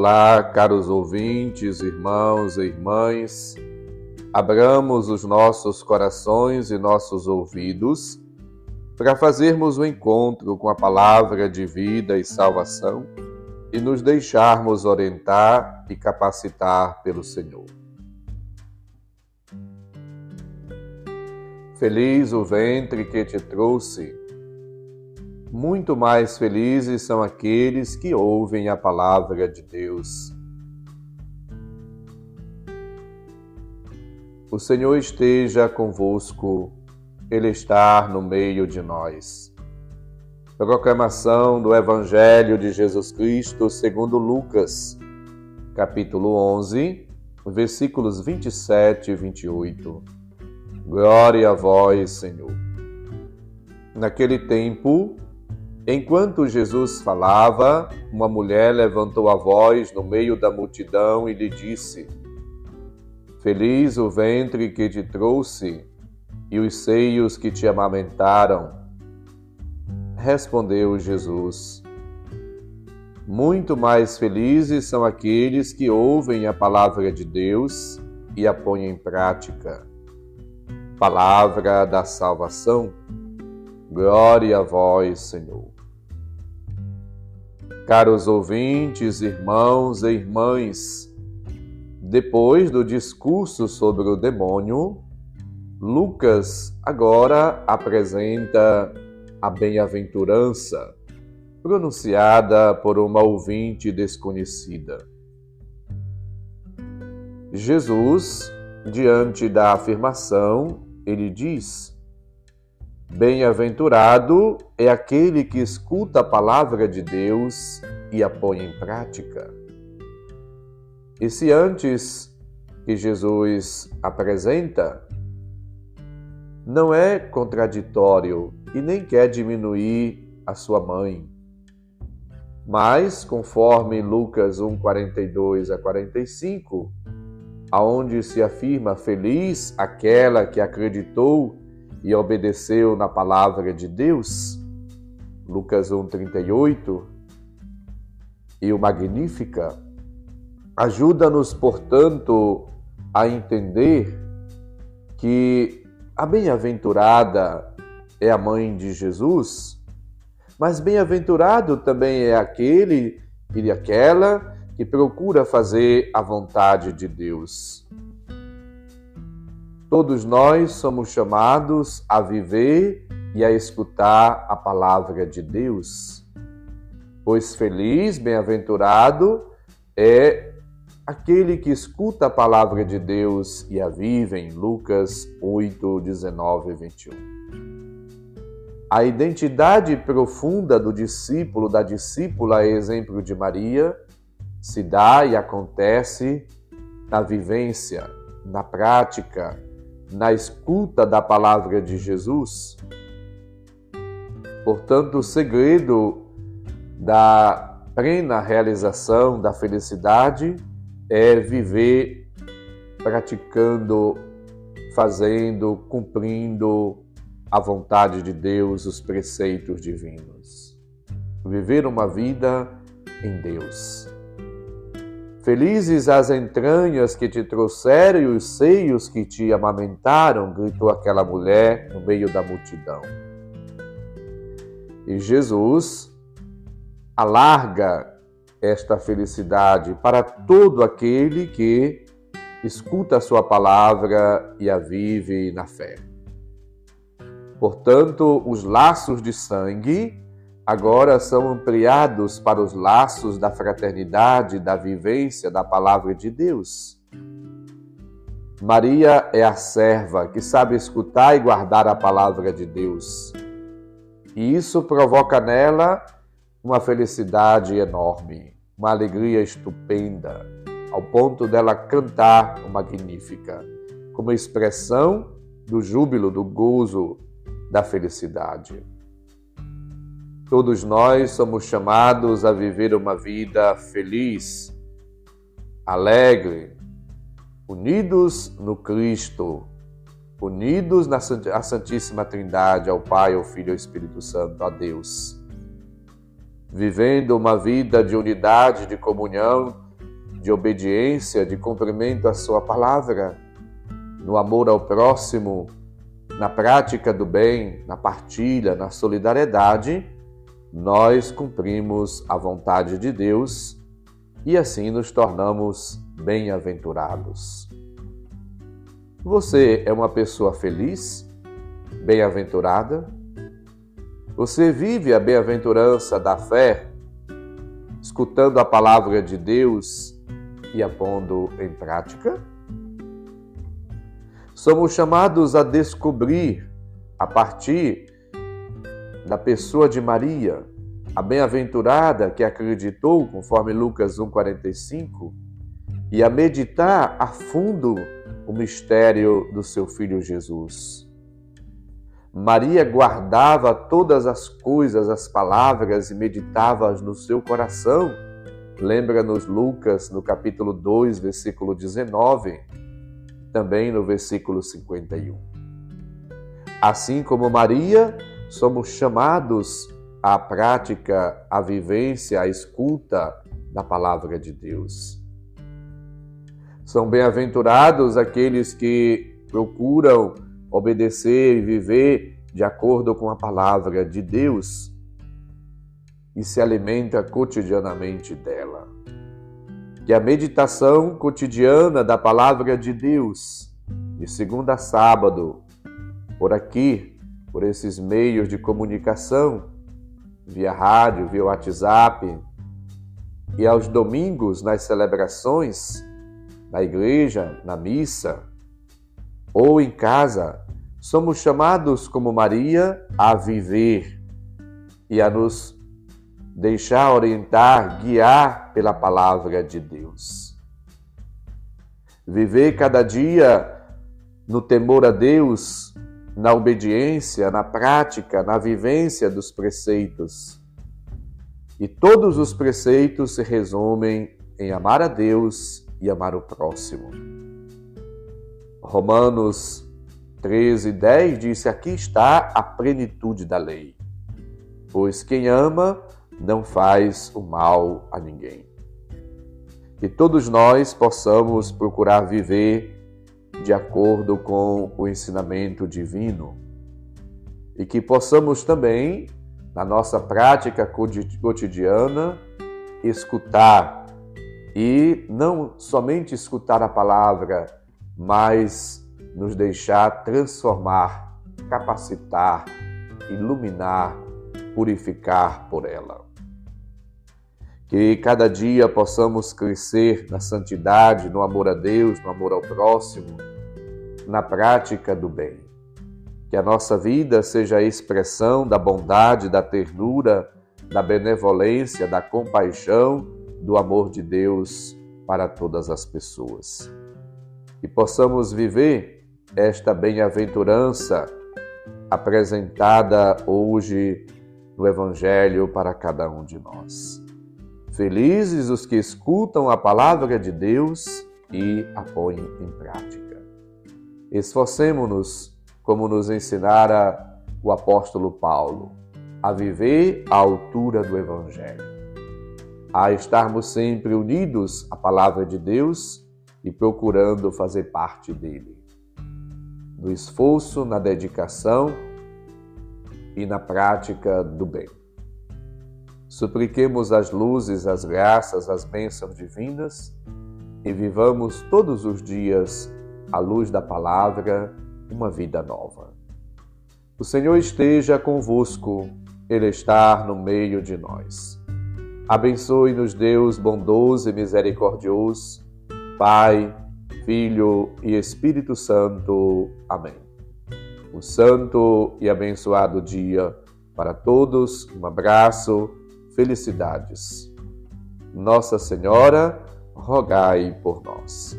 Olá, caros ouvintes, irmãos e irmãs. Abramos os nossos corações e nossos ouvidos para fazermos o um encontro com a palavra de vida e salvação e nos deixarmos orientar e capacitar pelo Senhor. Feliz o ventre que te trouxe. Muito mais felizes são aqueles que ouvem a palavra de Deus. O Senhor esteja convosco, Ele está no meio de nós. Proclamação do Evangelho de Jesus Cristo segundo Lucas, capítulo 11, versículos 27 e 28. Glória a vós, Senhor. Naquele tempo, enquanto Jesus falava, uma mulher levantou a voz no meio da multidão e lhe disse: Feliz o ventre que te trouxe e os seios que te amamentaram. Respondeu Jesus: Muito mais felizes são aqueles que ouvem a palavra de Deus e a põem em prática. Palavra da salvação, glória a vós, Senhor. Caros ouvintes, irmãos e irmãs, depois do discurso sobre o demônio, Lucas agora apresenta a bem-aventurança pronunciada por uma ouvinte desconhecida. Jesus, diante da afirmação, ele diz: Bem-aventurado é aquele que escuta a palavra de Deus e a põe em prática. E se antes que Jesus apresenta, não é contraditório e nem quer diminuir a sua mãe. Mas, conforme Lucas 1, 42 a 45, aonde se afirma feliz aquela que acreditou e obedeceu na palavra de Deus, Lucas 1:38, e o Magnífica, ajuda-nos, portanto, a entender que a bem-aventurada é a mãe de Jesus, mas bem-aventurado também é aquele e aquela que procura fazer a vontade de Deus. Todos nós somos chamados a viver e a escutar a palavra de Deus. Pois feliz, bem-aventurado é aquele que escuta a palavra de Deus e a vive em Lucas 8, 19 e 21. A identidade profunda do discípulo, da discípula, é exemplo de Maria, se dá e acontece na vivência, na prática, na escuta da palavra de Jesus. Portanto, o segredo da plena realização da felicidade é viver praticando, fazendo, cumprindo a vontade de Deus, os preceitos divinos. Viver uma vida em Deus. Felizes as entranhas que te trouxeram e os seios que te amamentaram, gritou aquela mulher no meio da multidão. E Jesus alarga esta felicidade para todo aquele que escuta a sua palavra e a vive na fé. Portanto, os laços de sangue agora são ampliados para os laços da fraternidade, da vivência da palavra de Deus. Maria é a serva que sabe escutar e guardar a palavra de Deus. E isso provoca nela uma felicidade enorme, uma alegria estupenda, ao ponto dela cantar o Magnífica, como expressão do júbilo, do gozo, da felicidade. Todos nós somos chamados a viver uma vida feliz, alegre, unidos no Cristo, unidos na Santíssima Trindade, ao Pai, ao Filho e ao Espírito Santo, a Deus. Vivendo uma vida de unidade, de comunhão de obediência, de cumprimento à Sua palavra, no amor ao próximo, na prática do bem, na partilha, na solidariedade, nós cumprimos a vontade de Deus e assim nos tornamos bem-aventurados. Você é uma pessoa feliz, bem-aventurada? Você vive a bem-aventurança da fé, escutando a palavra de Deus e a pondo em prática? Somos chamados a descobrir, a partir da pessoa de Maria, a bem-aventurada que acreditou, conforme Lucas 1,45, e a meditar a fundo o mistério do seu filho Jesus. Maria guardava todas as coisas, as palavras e meditava-as no seu coração. Lembra-nos Lucas no capítulo 2, versículo 19, também no versículo 51. Assim como Maria, somos chamados à prática, à vivência, à escuta da palavra de Deus. São bem-aventurados aqueles que procuram obedecer e viver de acordo com a palavra de Deus e se alimenta cotidianamente dela. Que a meditação cotidiana da palavra de Deus, de segunda a sábado, por aqui, por esses meios de comunicação, via rádio, via WhatsApp, e aos domingos nas celebrações, na igreja, na missa, ou em casa, somos chamados como Maria a viver e a nos deixar orientar, guiar pela palavra de Deus. Viver cada dia no temor a Deus, na obediência, na prática, na vivência dos preceitos. E todos os preceitos se resumem em amar a Deus e amar o próximo. Romanos 13, 10 disse: Aqui está a plenitude da lei, pois quem ama não faz o mal a ninguém. Que todos nós possamos procurar viver de acordo com o ensinamento divino e que possamos também, na nossa prática cotidiana, escutar e não somente escutar a palavra, mas nos deixar transformar, capacitar, iluminar, purificar por ela. Que cada dia possamos crescer na santidade, no amor a Deus, no amor ao próximo, na prática do bem. Que a nossa vida seja a expressão da bondade, da ternura, da benevolência, da compaixão, do amor de Deus para todas as pessoas e possamos viver esta bem-aventurança apresentada hoje no Evangelho para cada um de nós. Felizes os que escutam a palavra de Deus e a põem em prática. Esforcemo-nos, como nos ensinara o apóstolo Paulo, a viver à altura do Evangelho, a estarmos sempre unidos à palavra de Deus e procurando fazer parte dele. No esforço, na dedicação e na prática do bem. Supliquemos as luzes, as graças, as bênçãos divinas e vivamos todos os dias à luz da palavra uma vida nova. O Senhor esteja convosco, Ele está no meio de nós. Abençoe-nos, Deus bondoso e misericordioso Pai, Filho e Espírito Santo. Amém. Um santo e abençoado dia para todos. Um abraço, felicidades. Nossa Senhora, rogai por nós.